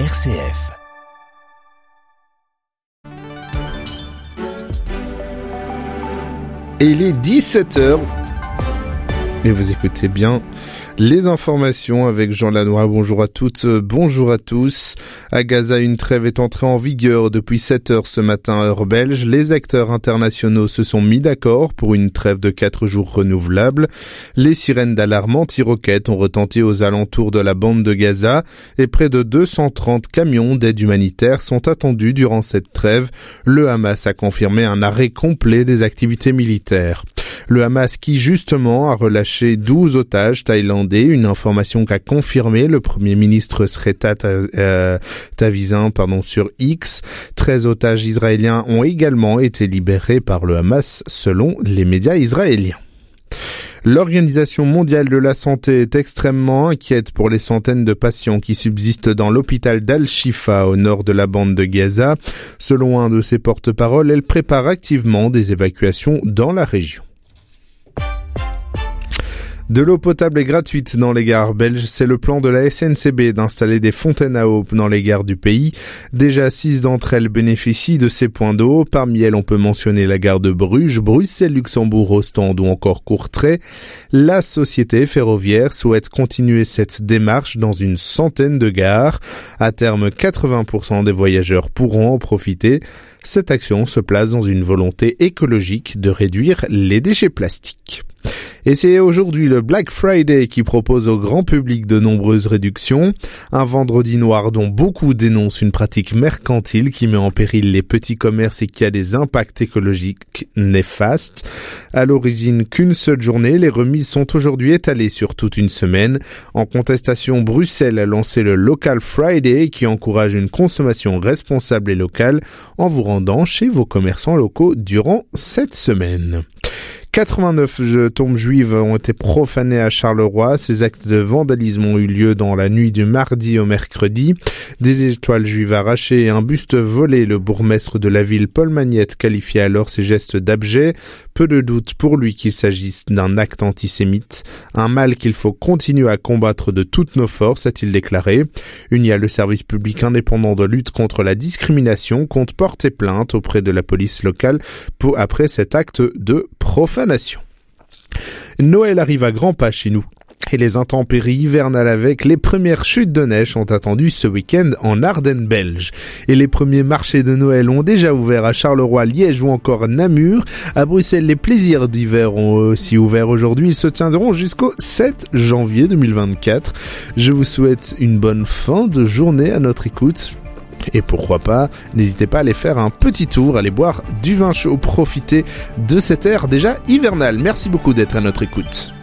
RCF. Et il est 17h. Et vous écoutez bien les informations avec Jean Lanois. Bonjour à toutes, bonjour à tous. À Gaza, une trêve est entrée en vigueur depuis 7 heures ce matin, heure belge. Les acteurs internationaux se sont mis d'accord pour une trêve de 4 jours renouvelable. Les sirènes d'alarme anti-roquettes ont retenti aux alentours de la bande de Gaza et près de 230 camions d'aide humanitaire sont attendus durant cette trêve. Le Hamas a confirmé un arrêt complet des activités militaires. Le Hamas qui justement a relâché 12 otages thaïlandais une information qu'a confirmé le premier ministre Sreta euh, Tavizin pardon, sur X. 13 otages israéliens ont également été libérés par le Hamas selon les médias israéliens. L'Organisation mondiale de la santé est extrêmement inquiète pour les centaines de patients qui subsistent dans l'hôpital d'Al-Shifa au nord de la bande de Gaza. Selon un de ses porte-paroles, elle prépare activement des évacuations dans la région. De l'eau potable et gratuite dans les gares belges, c'est le plan de la SNCB d'installer des fontaines à eau dans les gares du pays. Déjà six d'entre elles bénéficient de ces points d'eau. Parmi elles, on peut mentionner la gare de Bruges, Bruxelles, Luxembourg, Ostende ou encore Courtrai. La société ferroviaire souhaite continuer cette démarche dans une centaine de gares. À terme, 80% des voyageurs pourront en profiter. Cette action se place dans une volonté écologique de réduire les déchets plastiques. Et c'est aujourd'hui le Black Friday qui propose au grand public de nombreuses réductions. Un vendredi noir dont beaucoup dénoncent une pratique mercantile qui met en péril les petits commerces et qui a des impacts écologiques néfastes. À l'origine qu'une seule journée, les remises sont aujourd'hui étalées sur toute une semaine. En contestation, Bruxelles a lancé le Local Friday qui encourage une consommation responsable et locale en vous rendant chez vos commerçants locaux durant cette semaine. 89 tombes juives ont été profanées à Charleroi. Ces actes de vandalisme ont eu lieu dans la nuit du mardi au mercredi. Des étoiles juives arrachées et un buste volé. Le bourgmestre de la ville, Paul Magnette, qualifiait alors ces gestes d'abjet. Peu de doute pour lui qu'il s'agisse d'un acte antisémite. Un mal qu'il faut continuer à combattre de toutes nos forces, a-t-il déclaré. Unia, le service public indépendant de lutte contre la discrimination, compte porter plainte auprès de la police locale pour, après cet acte de profanation. Noël arrive à grands pas chez nous. Et les intempéries hivernales avec les premières chutes de neige sont attendues ce week-end en Ardennes belge. Et les premiers marchés de Noël ont déjà ouvert à Charleroi, Liège ou encore Namur. À Bruxelles, les plaisirs d'hiver ont aussi ouvert aujourd'hui. Ils se tiendront jusqu'au 7 janvier 2024. Je vous souhaite une bonne fin de journée à notre écoute. Et pourquoi pas, n'hésitez pas à aller faire un petit tour, aller boire du vin chaud, profiter de cette ère déjà hivernale. Merci beaucoup d'être à notre écoute.